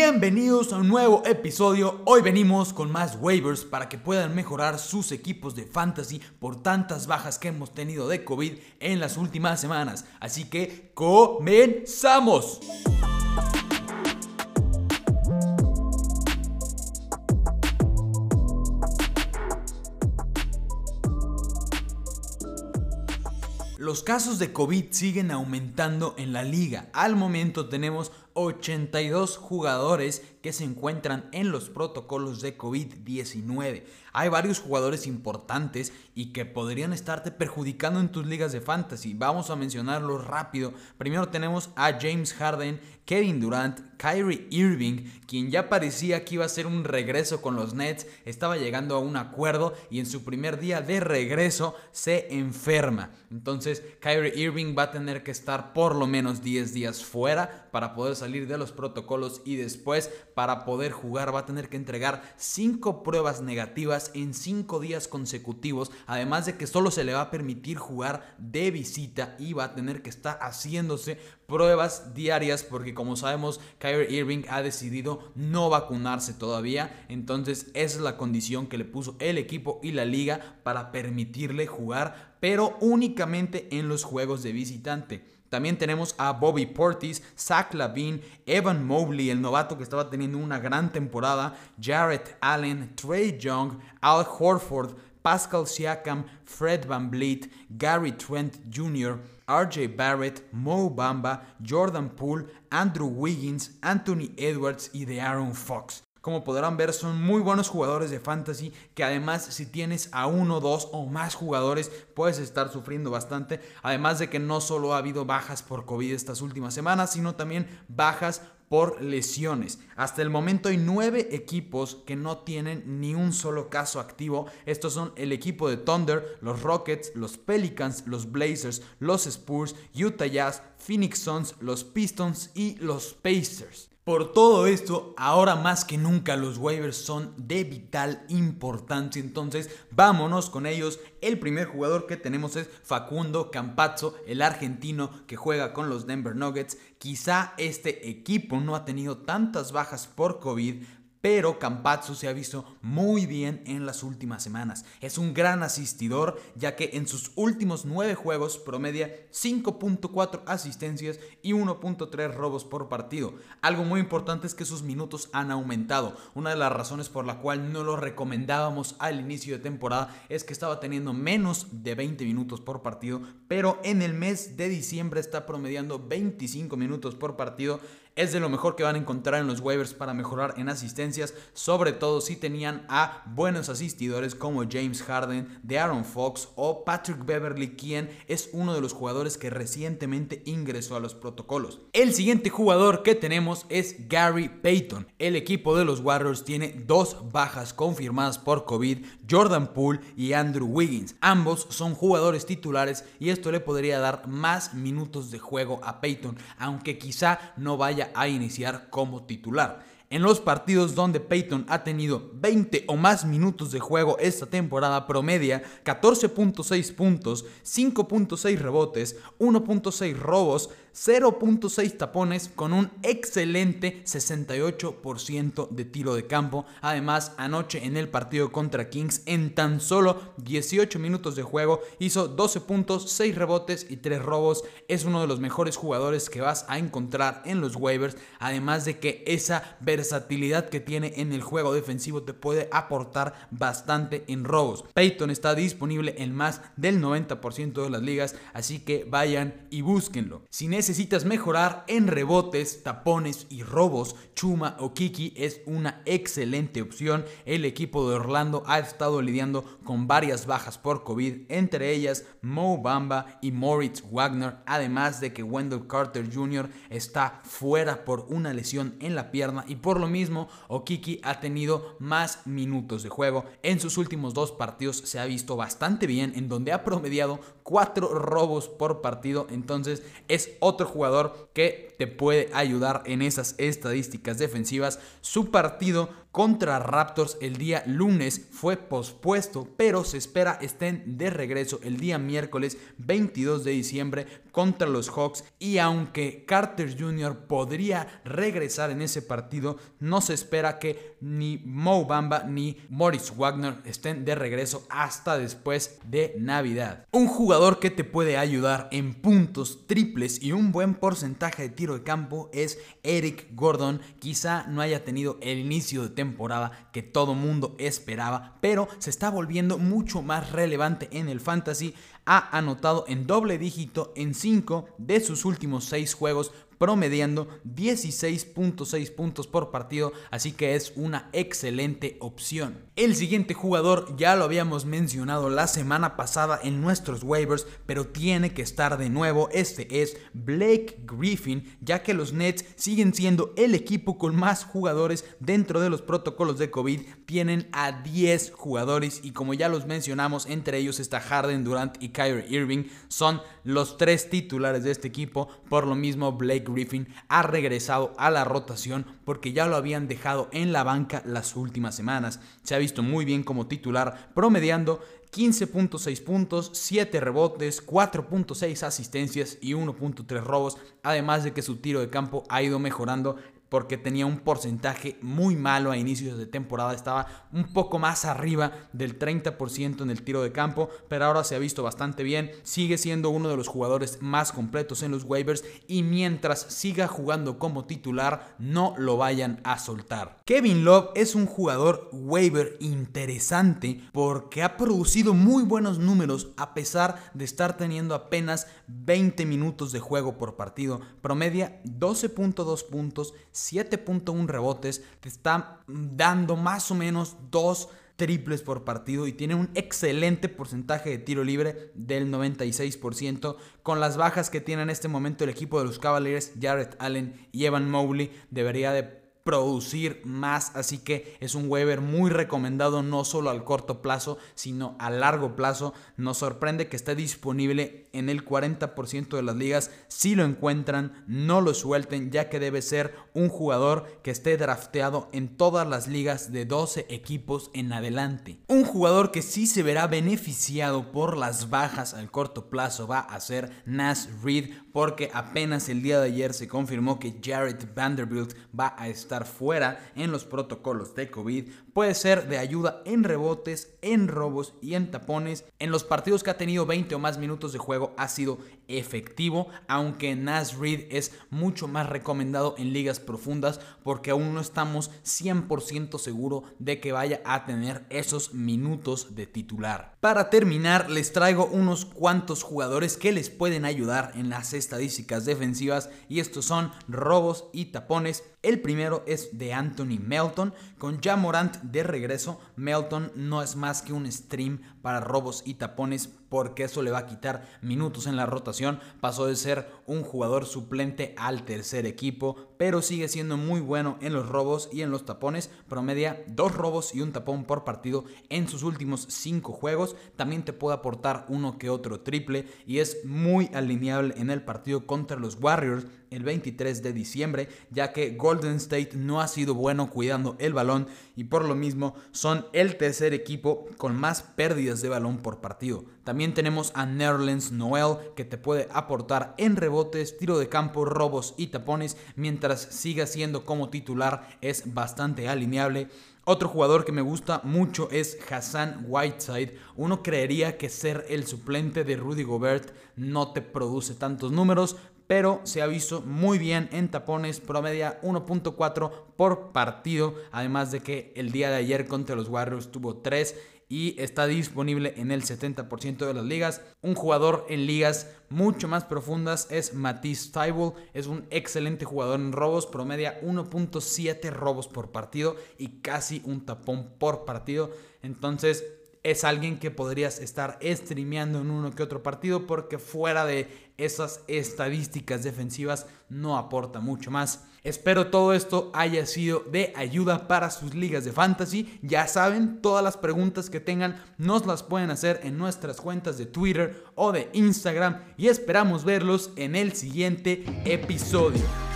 Bienvenidos a un nuevo episodio. Hoy venimos con más waivers para que puedan mejorar sus equipos de fantasy por tantas bajas que hemos tenido de COVID en las últimas semanas. Así que comenzamos. Los casos de COVID siguen aumentando en la liga. Al momento tenemos 82 jugadores que se encuentran en los protocolos de COVID-19. Hay varios jugadores importantes y que podrían estarte perjudicando en tus ligas de fantasy. Vamos a mencionarlos rápido. Primero tenemos a James Harden, Kevin Durant, Kyrie Irving, quien ya parecía que iba a ser un regreso con los Nets, estaba llegando a un acuerdo y en su primer día de regreso se enferma. Entonces Kyrie Irving va a tener que estar por lo menos 10 días fuera para poder salir de los protocolos y después para poder jugar va a tener que entregar 5 pruebas negativas en 5 días consecutivos, además de que solo se le va a permitir jugar de visita y va a tener que estar haciéndose pruebas diarias porque como sabemos Kyrie Irving ha decidido no vacunarse todavía, entonces esa es la condición que le puso el equipo y la liga para permitirle jugar, pero únicamente en los juegos de visitante. También tenemos a Bobby Portis, Zach Lavine, Evan Mobley, el novato que estaba teniendo una gran temporada, Jarrett Allen, Trey Young, Al Horford, Pascal Siakam, Fred Van Vliet, Gary Trent Jr., RJ Barrett, Mo Bamba, Jordan Poole, Andrew Wiggins, Anthony Edwards y de Aaron Fox. Como podrán ver, son muy buenos jugadores de fantasy que además si tienes a uno, dos o más jugadores puedes estar sufriendo bastante. Además de que no solo ha habido bajas por COVID estas últimas semanas, sino también bajas por lesiones. Hasta el momento hay nueve equipos que no tienen ni un solo caso activo. Estos son el equipo de Thunder, los Rockets, los Pelicans, los Blazers, los Spurs, Utah Jazz, Phoenix Suns, los Pistons y los Pacers. Por todo esto, ahora más que nunca los waivers son de vital importancia, entonces vámonos con ellos. El primer jugador que tenemos es Facundo Campazzo, el argentino que juega con los Denver Nuggets. Quizá este equipo no ha tenido tantas bajas por COVID, pero Campazzo se ha visto muy bien en las últimas semanas. Es un gran asistidor, ya que en sus últimos 9 juegos promedia 5.4 asistencias y 1.3 robos por partido. Algo muy importante es que sus minutos han aumentado. Una de las razones por la cual no lo recomendábamos al inicio de temporada es que estaba teniendo menos de 20 minutos por partido, pero en el mes de diciembre está promediando 25 minutos por partido es de lo mejor que van a encontrar en los waivers para mejorar en asistencias, sobre todo si tenían a buenos asistidores como James Harden, de Aaron Fox o Patrick Beverly, quien es uno de los jugadores que recientemente ingresó a los protocolos. El siguiente jugador que tenemos es Gary Payton. El equipo de los Warriors tiene dos bajas confirmadas por COVID, Jordan Poole y Andrew Wiggins. Ambos son jugadores titulares y esto le podría dar más minutos de juego a Payton, aunque quizá no vaya a iniciar como titular. En los partidos donde Peyton ha tenido 20 o más minutos de juego esta temporada promedia 14.6 puntos, 5.6 rebotes, 1.6 robos, 0.6 tapones con un excelente 68% de tiro de campo. Además, anoche en el partido contra Kings, en tan solo 18 minutos de juego, hizo 12 puntos, 6 rebotes y 3 robos. Es uno de los mejores jugadores que vas a encontrar en los waivers. Además de que esa versatilidad que tiene en el juego defensivo te puede aportar bastante en robos. Peyton está disponible en más del 90% de las ligas, así que vayan y búsquenlo. Sin necesitas mejorar en rebotes, tapones y robos, Chuma o Kiki es una excelente opción. El equipo de Orlando ha estado lidiando con varias bajas por COVID, entre ellas Mo Bamba y Moritz Wagner, además de que Wendell Carter Jr. está fuera por una lesión en la pierna y por lo mismo Okiki ha tenido más minutos de juego. En sus últimos dos partidos se ha visto bastante bien, en donde ha promediado cuatro robos por partido, entonces es otro jugador que te puede ayudar en esas estadísticas defensivas. Su partido contra Raptors el día lunes fue pospuesto, pero se espera estén de regreso el día miércoles 22 de diciembre contra los Hawks y aunque Carter Jr. podría regresar en ese partido, no se espera que ni Mo Bamba ni Morris Wagner estén de regreso hasta después de Navidad. Un jugador que te puede ayudar en puntos triples y un buen porcentaje de tiro de campo es Eric Gordon. Quizá no haya tenido el inicio de temporada que todo mundo esperaba, pero se está volviendo mucho más relevante en el fantasy. Ha anotado en doble dígito en 5 de sus últimos 6 juegos promediando 16.6 puntos por partido, así que es una excelente opción. El siguiente jugador ya lo habíamos mencionado la semana pasada en nuestros waivers, pero tiene que estar de nuevo. Este es Blake Griffin, ya que los Nets siguen siendo el equipo con más jugadores dentro de los protocolos de COVID. Tienen a 10 jugadores y como ya los mencionamos, entre ellos está Harden, Durant y Kyrie Irving. Son los tres titulares de este equipo. Por lo mismo, Blake Griffin ha regresado a la rotación porque ya lo habían dejado en la banca las últimas semanas. Se ha visto muy bien como titular, promediando 15.6 puntos, 7 rebotes, 4.6 asistencias y 1.3 robos, además de que su tiro de campo ha ido mejorando porque tenía un porcentaje muy malo a inicios de temporada, estaba un poco más arriba del 30% en el tiro de campo, pero ahora se ha visto bastante bien, sigue siendo uno de los jugadores más completos en los waivers y mientras siga jugando como titular no lo vayan a soltar. Kevin Love es un jugador waiver interesante porque ha producido muy buenos números a pesar de estar teniendo apenas 20 minutos de juego por partido, promedia 12.2 puntos, 7.1 rebotes, te está dando más o menos 2 triples por partido y tiene un excelente porcentaje de tiro libre del 96%. Con las bajas que tiene en este momento el equipo de los Cavaliers, Jared Allen y Evan Mobley, debería de producir más, así que es un waiver muy recomendado no solo al corto plazo, sino a largo plazo. Nos sorprende que esté disponible en el 40% de las ligas. Si lo encuentran, no lo suelten, ya que debe ser un jugador que esté drafteado en todas las ligas de 12 equipos en adelante. Un jugador que sí se verá beneficiado por las bajas al corto plazo va a ser Nas Reed, porque apenas el día de ayer se confirmó que Jared Vanderbilt va a estar fuera en los protocolos de COVID puede ser de ayuda en rebotes, en robos y en tapones. En los partidos que ha tenido 20 o más minutos de juego ha sido efectivo, aunque Nas Reed es mucho más recomendado en ligas profundas porque aún no estamos 100% seguro de que vaya a tener esos minutos de titular. Para terminar, les traigo unos cuantos jugadores que les pueden ayudar en las estadísticas defensivas y estos son robos y tapones. El primero es de Anthony Melton con Jamorant de regreso. Melton no es más que un stream para robos y tapones porque eso le va a quitar minutos en la rotación. Pasó de ser un jugador suplente al tercer equipo, pero sigue siendo muy bueno en los robos y en los tapones. Promedia dos robos y un tapón por partido en sus últimos cinco juegos. También te puede aportar uno que otro triple y es muy alineable en el partido contra los Warriors el 23 de diciembre, ya que Golden State no ha sido bueno cuidando el balón y por lo mismo son el tercer equipo con más pérdidas de balón por partido. También tenemos a Nerlens Noel que te puede aportar en rebotes, tiro de campo, robos y tapones mientras siga siendo como titular es bastante alineable. Otro jugador que me gusta mucho es Hassan Whiteside. Uno creería que ser el suplente de Rudy Gobert no te produce tantos números, pero se ha visto muy bien en tapones, promedia 1.4 por partido, además de que el día de ayer contra los Warriors tuvo 3 y está disponible en el 70% de las ligas. Un jugador en ligas mucho más profundas es Matisse Tybul, es un excelente jugador en robos, promedia 1.7 robos por partido y casi un tapón por partido. Entonces, es alguien que podrías estar streameando en uno que otro partido porque fuera de esas estadísticas defensivas no aporta mucho más. Espero todo esto haya sido de ayuda para sus ligas de fantasy. Ya saben, todas las preguntas que tengan nos las pueden hacer en nuestras cuentas de Twitter o de Instagram y esperamos verlos en el siguiente episodio.